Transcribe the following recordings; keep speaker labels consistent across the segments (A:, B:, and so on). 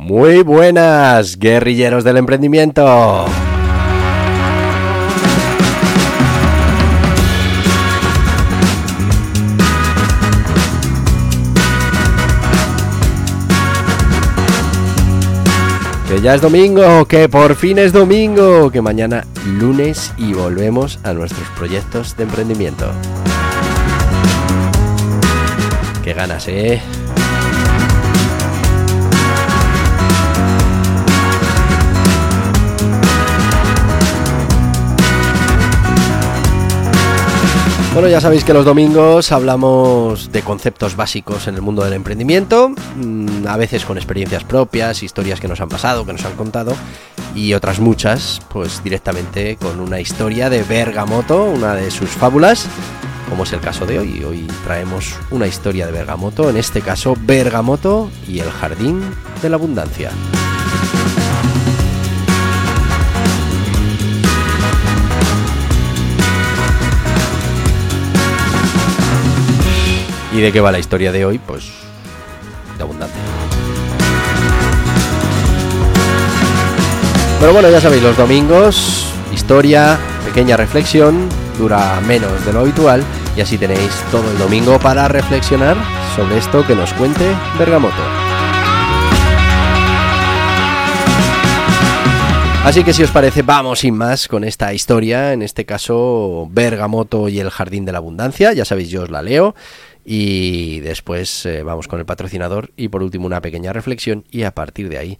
A: Muy buenas, guerrilleros del emprendimiento. Que ya es domingo, que por fin es domingo, que mañana lunes y volvemos a nuestros proyectos de emprendimiento. Qué ganas, ¿eh? Bueno, ya sabéis que los domingos hablamos de conceptos básicos en el mundo del emprendimiento, mm, a veces con experiencias propias, historias que nos han pasado, que nos han contado, y otras muchas, pues directamente con una historia de Bergamoto, una de sus fábulas, como es el caso de hoy. Hoy traemos una historia de Bergamoto, en este caso Bergamoto y el Jardín de la Abundancia. ¿Y de qué va la historia de hoy? Pues de abundancia. Pero bueno, ya sabéis, los domingos, historia, pequeña reflexión, dura menos de lo habitual y así tenéis todo el domingo para reflexionar sobre esto que nos cuente Bergamoto. Así que si os parece, vamos sin más con esta historia, en este caso Bergamoto y el Jardín de la Abundancia, ya sabéis, yo os la leo y después eh, vamos con el patrocinador y por último una pequeña reflexión y a partir de ahí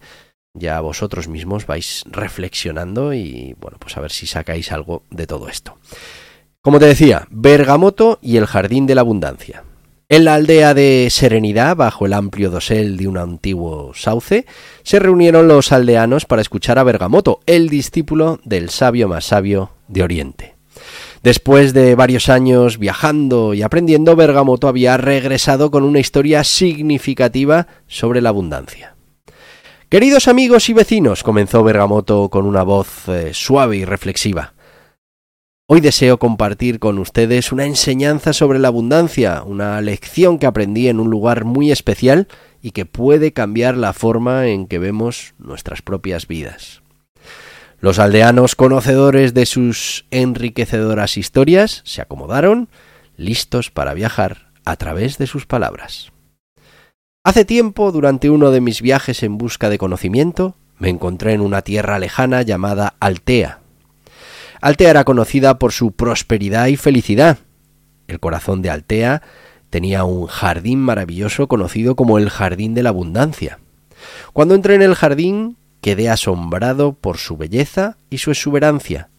A: ya vosotros mismos vais reflexionando y bueno, pues a ver si sacáis algo de todo esto. Como te decía, Bergamoto y el Jardín de la Abundancia. En la aldea de Serenidad, bajo el amplio dosel de un antiguo sauce, se reunieron los aldeanos para escuchar a Bergamoto, el discípulo del sabio más sabio de Oriente. Después de varios años viajando y aprendiendo, Bergamoto había regresado con una historia significativa sobre la abundancia. Queridos amigos y vecinos, comenzó Bergamoto con una voz eh, suave y reflexiva. Hoy deseo compartir con ustedes una enseñanza sobre la abundancia, una lección que aprendí en un lugar muy especial y que puede cambiar la forma en que vemos nuestras propias vidas. Los aldeanos, conocedores de sus enriquecedoras historias, se acomodaron, listos para viajar a través de sus palabras. Hace tiempo, durante uno de mis viajes en busca de conocimiento, me encontré en una tierra lejana llamada Altea. Altea era conocida por su prosperidad y felicidad. El corazón de Altea tenía un jardín maravilloso conocido como el Jardín de la Abundancia. Cuando entré en el jardín quedé asombrado por su belleza y su exuberancia.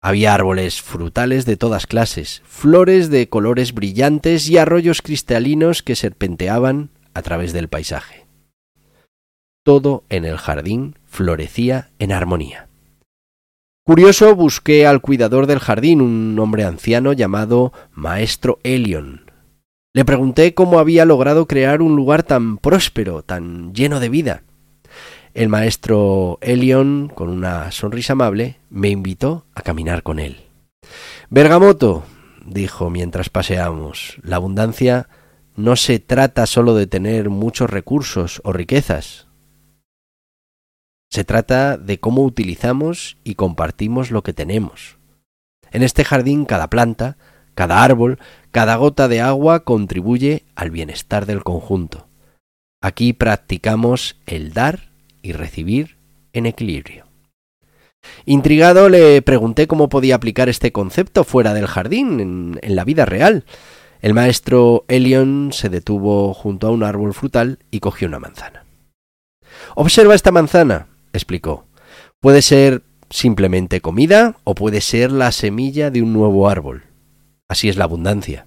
A: Había árboles frutales de todas clases, flores de colores brillantes y arroyos cristalinos que serpenteaban a través del paisaje. Todo en el jardín florecía en armonía. Curioso, busqué al cuidador del jardín, un hombre anciano llamado Maestro Elion. Le pregunté cómo había logrado crear un lugar tan próspero, tan lleno de vida. El maestro Elion, con una sonrisa amable, me invitó a caminar con él. Bergamoto, dijo mientras paseamos, la abundancia no se trata solo de tener muchos recursos o riquezas. Se trata de cómo utilizamos y compartimos lo que tenemos. En este jardín cada planta, cada árbol, cada gota de agua contribuye al bienestar del conjunto. Aquí practicamos el dar y recibir en equilibrio. Intrigado le pregunté cómo podía aplicar este concepto fuera del jardín, en, la vida real. El maestro Elion se detuvo junto a un árbol frutal y cogió una manzana. Observa esta manzana, explicó. Puede ser simplemente comida o puede ser la semilla de un nuevo árbol. Así es la abundancia.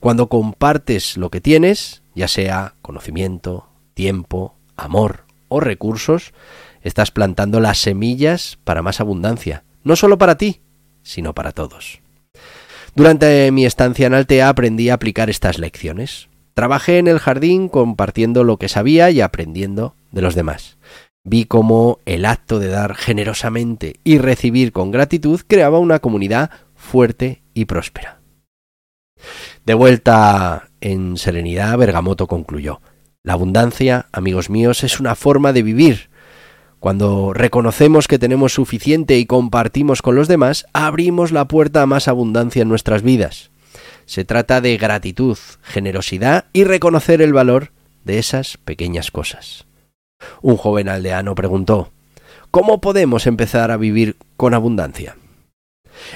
A: Cuando compartes lo que tienes, ya sea conocimiento, tiempo, amor o recursos, estás plantando las semillas para más abundancia, no solo para ti, sino para todos. Durante mi estancia en Altea aprendí a aplicar estas lecciones. Trabajé en el jardín compartiendo lo que sabía y aprendiendo de los demás. Vi cómo el acto de dar generosamente y recibir con gratitud creaba una comunidad fuerte y próspera. De vuelta en serenidad, Bergamoto concluyó. La abundancia, amigos míos, es una forma de vivir. Cuando reconocemos que tenemos suficiente y compartimos con los demás, abrimos la puerta a más abundancia en nuestras vidas. Se trata de gratitud, generosidad y reconocer el valor de esas pequeñas cosas. Un joven aldeano preguntó ¿Cómo podemos empezar a vivir con abundancia?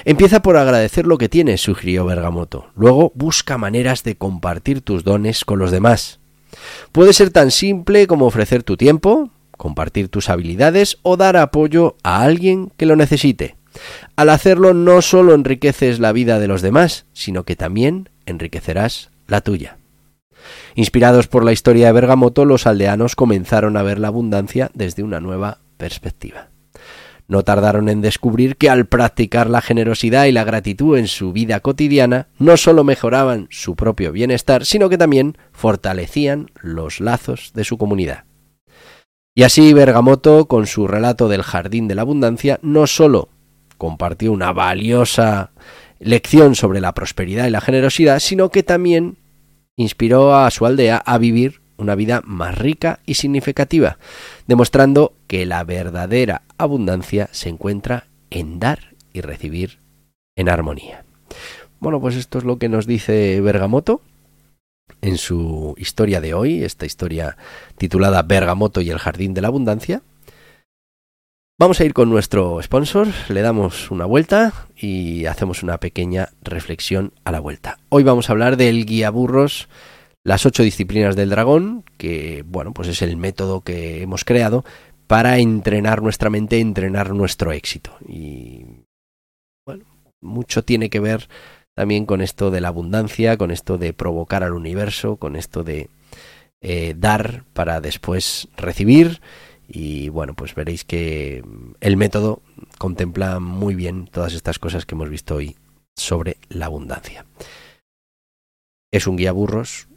A: Empieza por agradecer lo que tienes, sugirió Bergamoto. Luego busca maneras de compartir tus dones con los demás. Puede ser tan simple como ofrecer tu tiempo, compartir tus habilidades o dar apoyo a alguien que lo necesite. Al hacerlo no solo enriqueces la vida de los demás, sino que también enriquecerás la tuya. Inspirados por la historia de Bergamoto, los aldeanos comenzaron a ver la abundancia desde una nueva perspectiva. No tardaron en descubrir que al practicar la generosidad y la gratitud en su vida cotidiana, no solo mejoraban su propio bienestar, sino que también fortalecían los lazos de su comunidad. Y así Bergamoto, con su relato del Jardín de la Abundancia, no solo compartió una valiosa lección sobre la prosperidad y la generosidad, sino que también inspiró a su aldea a vivir una vida más rica y significativa, demostrando que la verdadera abundancia se encuentra en dar y recibir en armonía. Bueno, pues esto es lo que nos dice Bergamoto en su historia de hoy, esta historia titulada Bergamoto y el Jardín de la Abundancia. Vamos a ir con nuestro sponsor, le damos una vuelta y hacemos una pequeña reflexión a la vuelta. Hoy vamos a hablar del guía burros las ocho disciplinas del dragón, que bueno, pues es el método que hemos creado para entrenar nuestra mente, entrenar nuestro éxito. Y bueno, mucho tiene que ver también con esto de la abundancia, con esto de provocar al universo, con esto de eh, dar para después recibir. Y bueno, pues veréis que el método contempla muy bien todas estas cosas que hemos visto hoy sobre la abundancia. Es un guía burros,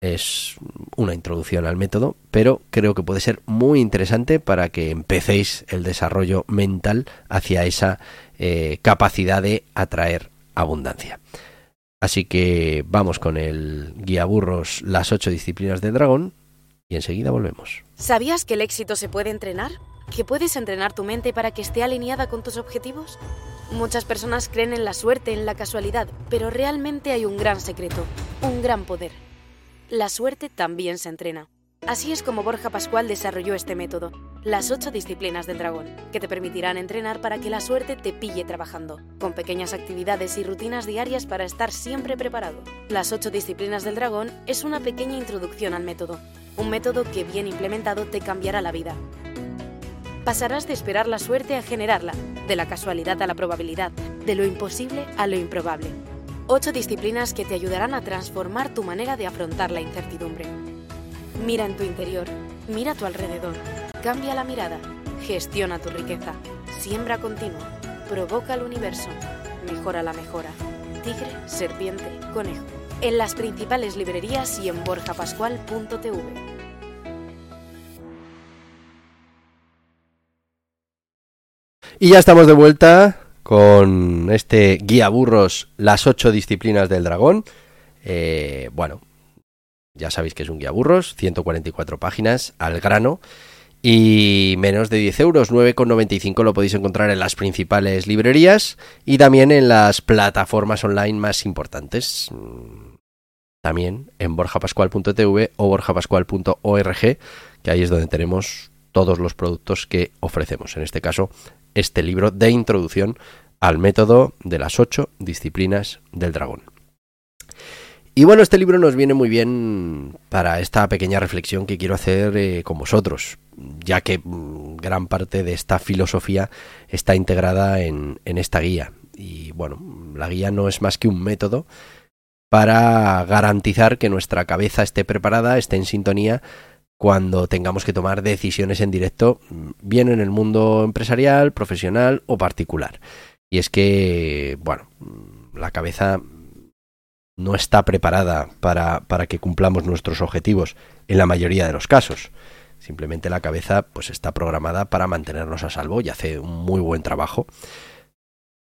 A: es una introducción al método, pero creo que puede ser muy interesante para que empecéis el desarrollo mental hacia esa eh, capacidad de atraer abundancia. Así que vamos con el guía burros Las ocho disciplinas del dragón y enseguida volvemos.
B: ¿Sabías que el éxito se puede entrenar? ¿Que puedes entrenar tu mente para que esté alineada con tus objetivos? Muchas personas creen en la suerte, en la casualidad, pero realmente hay un gran secreto, un gran poder la suerte también se entrena. Así es como Borja Pascual desarrolló este método, las ocho disciplinas del dragón, que te permitirán entrenar para que la suerte te pille trabajando, con pequeñas actividades y rutinas diarias para estar siempre preparado. Las ocho disciplinas del dragón es una pequeña introducción al método, un método que bien implementado te cambiará la vida. Pasarás de esperar la suerte a generarla, de la casualidad a la probabilidad, de lo imposible a lo improbable Ocho disciplinas que te ayudarán a transformar tu manera de afrontar la incertidumbre. Mira en tu interior, mira a tu alrededor, cambia la mirada, gestiona tu riqueza, siembra continua, provoca el universo, mejora la mejora. Tigre, serpiente, conejo. En las principales librerías y en borjapascual.tv.
A: Y ya estamos de vuelta con este guía burros las ocho disciplinas del dragón. Eh, bueno, ya sabéis que es un guía burros, 144 páginas al grano y menos de 10 euros, 9,95 lo podéis encontrar en las principales librerías y también en las plataformas online más importantes. También en borjapascual.tv o borjapascual.org, que ahí es donde tenemos todos los productos que ofrecemos. En este caso, este libro de introducción al método de las ocho disciplinas del dragón. Y bueno, este libro nos viene muy bien para esta pequeña reflexión que quiero hacer eh, con vosotros, ya que mm, gran parte de esta filosofía está integrada en, en esta guía. Y bueno, la guía no es más que un método para garantizar que nuestra cabeza esté preparada, esté en sintonía cuando tengamos que tomar decisiones en directo, bien en el mundo empresarial, profesional o particular. Y es que, bueno, la cabeza no está preparada para, para, que cumplamos nuestros objetivos en la mayoría de los casos. Simplemente la cabeza pues está programada para mantenernos a salvo y hace un muy buen trabajo.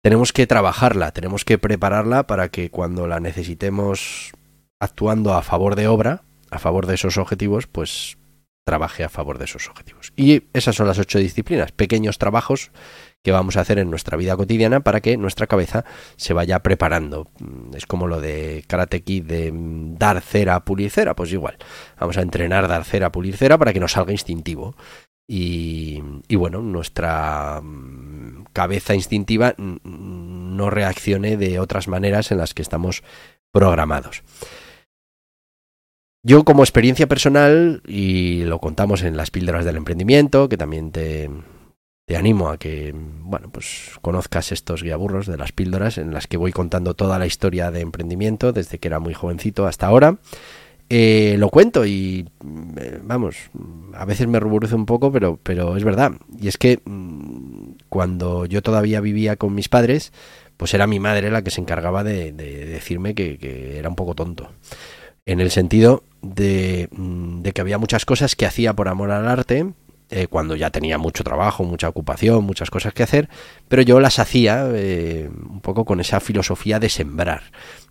A: Tenemos que trabajarla, tenemos que prepararla para que cuando la necesitemos actuando a favor de obra, a favor de esos objetivos, pues trabaje a favor de esos objetivos. Y esas son las ocho disciplinas, pequeños trabajos que vamos a hacer en nuestra vida cotidiana para que nuestra cabeza se vaya preparando. Es como lo de Karate Kid de dar cera, pulir cera, pues igual. Vamos a entrenar dar cera, pulir cera para que nos salga instintivo. Y, y bueno, nuestra mm, cabeza instintiva no reaccione de otras maneras en las que estamos programados. Yo como experiencia personal, y lo contamos en las píldoras del emprendimiento, que también te, te animo a que, bueno, pues conozcas estos guiaburros de las píldoras en las que voy contando toda la historia de emprendimiento desde que era muy jovencito hasta ahora. Eh, lo cuento y, eh, vamos, a veces me ruborizo un poco, pero, pero es verdad. Y es que mm, cuando yo todavía vivía con mis padres, pues era mi madre la que se encargaba de, decirme que, que era un poco tonto en el sentido Mm, de, que había muchas cosas que hacía por amor al arte, eh, cuando ya tenía mucho trabajo, mucha ocupación, muchas cosas que hacer, pero yo las hacía eh, un poco con esa filosofía de sembrar,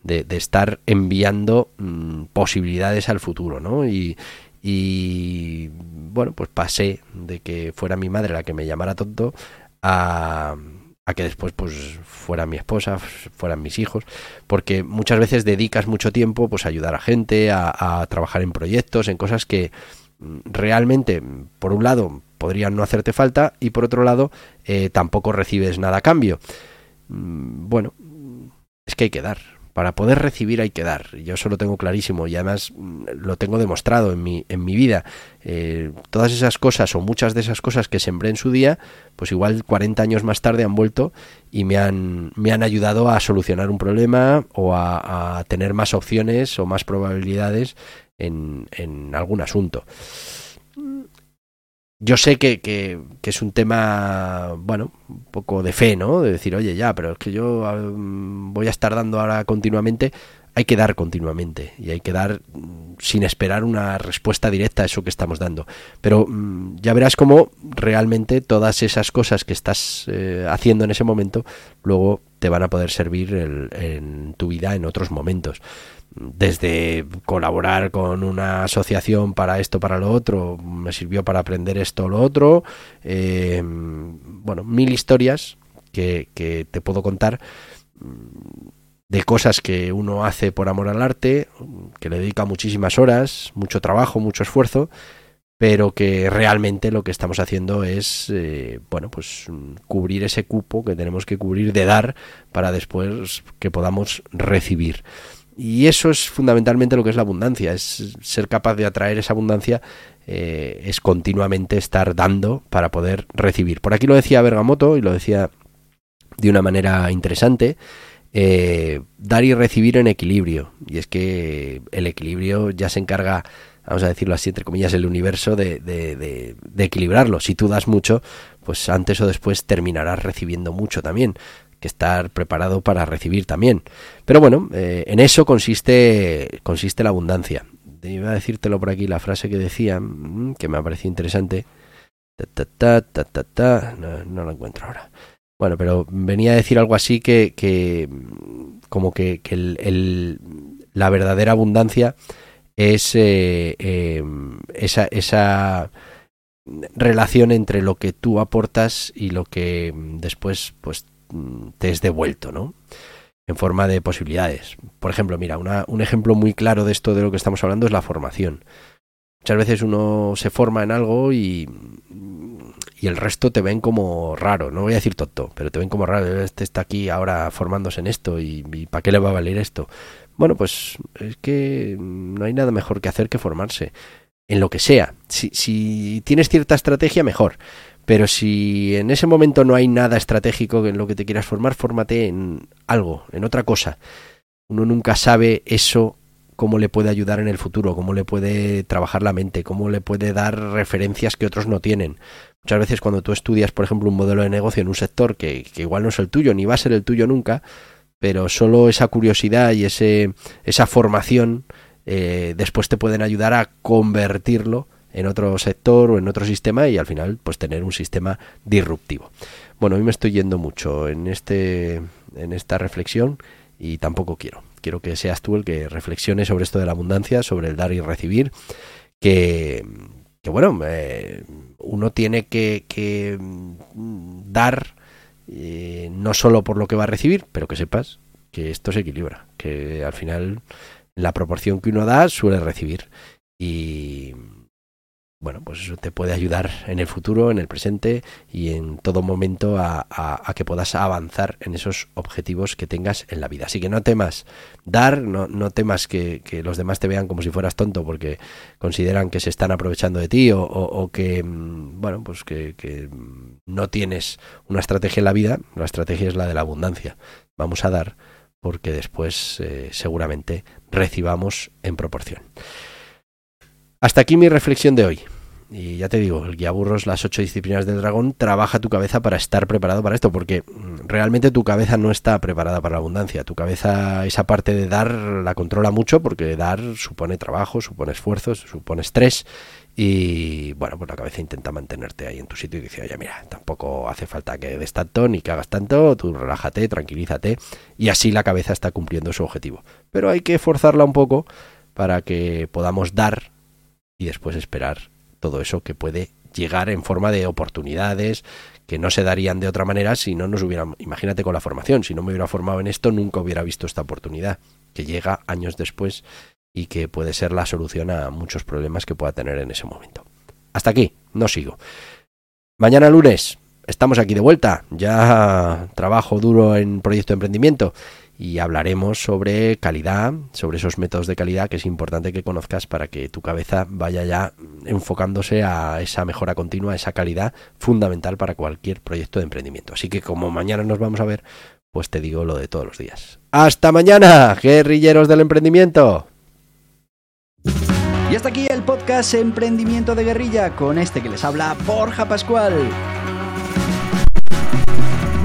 A: de, estar enviando mm, posibilidades al futuro, ¿no? Y, y bueno, pues pasé de que fuera mi madre la que me llamara tonto a a que después pues fuera mi esposa, fueran mis hijos, porque muchas veces dedicas mucho tiempo pues a ayudar a gente, a, trabajar en proyectos, en cosas que mm, realmente, por un lado, podrían no hacerte falta y por otro lado, eh, tampoco recibes nada a cambio. Mm, bueno, es que hay que dar, para poder recibir hay que dar. Yo eso lo tengo clarísimo y además mm, lo tengo demostrado en mi, en mi vida. Eh, todas esas cosas o muchas de esas cosas que sembré en su día, pues igual 40 años más tarde han vuelto y me han, me han ayudado a solucionar un problema o a, a tener más opciones o más probabilidades en, en algún asunto yo sé que, que, es un tema, bueno, un poco de fe, ¿no? De decir, oye, ya, pero es que yo mm, voy a estar dando ahora continuamente. Hay que dar continuamente y hay que dar mm, sin esperar una respuesta directa a eso que estamos dando. Pero mm, ya verás cómo realmente todas esas cosas que estás eh, haciendo en ese momento luego te van a poder servir en tu vida en otros momentos. Desde colaborar con una asociación para esto, para lo otro, me sirvió para aprender esto o lo otro, eh, bueno, mil historias que, que, te puedo contar mm, de cosas que uno hace por amor al arte, que le dedica muchísimas horas, mucho trabajo, mucho esfuerzo, pero que realmente lo que estamos haciendo es, eh, bueno, pues cubrir ese cupo que tenemos que cubrir de dar para después que podamos recibir. Y eso es fundamentalmente lo que es la abundancia, es ser capaz de atraer esa abundancia, eh, es continuamente estar dando para poder recibir. Por aquí lo decía Bergamoto y lo decía de una manera interesante, eh, dar y recibir en equilibrio. Y es que el equilibrio ya se encarga, vamos a decirlo así, entre comillas, el universo de, de, de equilibrarlo. Si tú das mucho, pues antes o después terminarás recibiendo mucho también que estar preparado para recibir también. Pero bueno, eh, en eso consiste, consiste la abundancia. Iba a decírtelo por aquí la frase que decía, mm, que me ha parecido interesante. Ta, ta, ta, no, no, la encuentro ahora. Bueno, pero venía a decir algo así que, que como que, que el, la verdadera abundancia es eh, eh, esa, esa relación entre lo que tú aportas y lo que después pues te es devuelto, ¿no? En forma de posibilidades. Por ejemplo, mira, un ejemplo muy claro de esto de lo que estamos hablando es la formación. Muchas veces uno se forma en algo y, y el resto te ven como raro. No voy a decir tonto, pero te ven como raro. Este está aquí ahora formándose en esto y, ¿para qué le va a valer esto? Bueno, pues es que no hay nada mejor que hacer que formarse en lo que sea. Si, si tienes cierta estrategia, mejor. Pero si en ese momento no hay nada estratégico en lo que te quieras formar, fórmate en algo, en otra cosa. Uno nunca sabe eso cómo le puede ayudar en el futuro, cómo le puede trabajar la mente, cómo le puede dar referencias que otros no tienen. Muchas veces cuando tú estudias, por ejemplo, un modelo de negocio en un sector que, igual no es el tuyo, ni va a ser el tuyo nunca, pero solo esa curiosidad y ese, esa formación eh, después te pueden ayudar a convertirlo en otro sector o en otro sistema y al final pues tener un sistema disruptivo. Bueno, hoy me estoy yendo mucho en este en esta reflexión y tampoco quiero. Quiero que seas tú el que reflexione sobre esto de la abundancia, sobre el dar y recibir, que, que bueno, eh, uno tiene que, que mm, dar eh, no solo por lo que va a recibir, pero que sepas que esto se equilibra, que al final la proporción que uno da suele recibir. Y bueno, pues eso te puede ayudar en el futuro, en el presente y en todo momento a, que puedas avanzar en esos objetivos que tengas en la vida. Así que no temas dar, no, temas que, los demás te vean como si fueras tonto porque consideran que se están aprovechando de ti o, que, mm, bueno, pues que, no tienes una estrategia en la vida. La estrategia es la de la abundancia. Vamos a dar porque después eh, seguramente recibamos en proporción. Hasta aquí mi reflexión de hoy. Y ya te digo, el guía burros, las ocho disciplinas del dragón, trabaja tu cabeza para estar preparado para esto, porque mm, realmente tu cabeza no está preparada para la abundancia. Tu cabeza, esa parte de dar, la controla mucho, porque dar supone trabajo, supone esfuerzo, supone estrés. Y bueno, pues la cabeza intenta mantenerte ahí en tu sitio y dice, oye, mira, tampoco hace falta que des tanto ni que hagas tanto, tú relájate, tranquilízate. Y así la cabeza está cumpliendo su objetivo. Pero hay que forzarla un poco para que podamos dar y después esperar todo eso que puede llegar en forma de oportunidades que no se darían de otra manera si no nos hubieran, imagínate con la formación, si no me hubiera formado en esto nunca hubiera visto esta oportunidad que llega años después y que puede ser la solución a muchos problemas que pueda tener en ese momento. Hasta aquí, no sigo. Mañana lunes estamos aquí de vuelta, ya trabajo duro en proyecto de emprendimiento y hablaremos sobre calidad, sobre esos métodos de calidad que es importante que conozcas para que tu cabeza vaya ya enfocándose a esa mejora continua, esa calidad fundamental para cualquier proyecto de emprendimiento. Así que como mañana nos vamos a ver, pues te digo lo de todos los días. Hasta mañana, guerrilleros del emprendimiento.
C: Y hasta aquí el podcast Emprendimiento de Guerrilla con este que les habla Borja Pascual.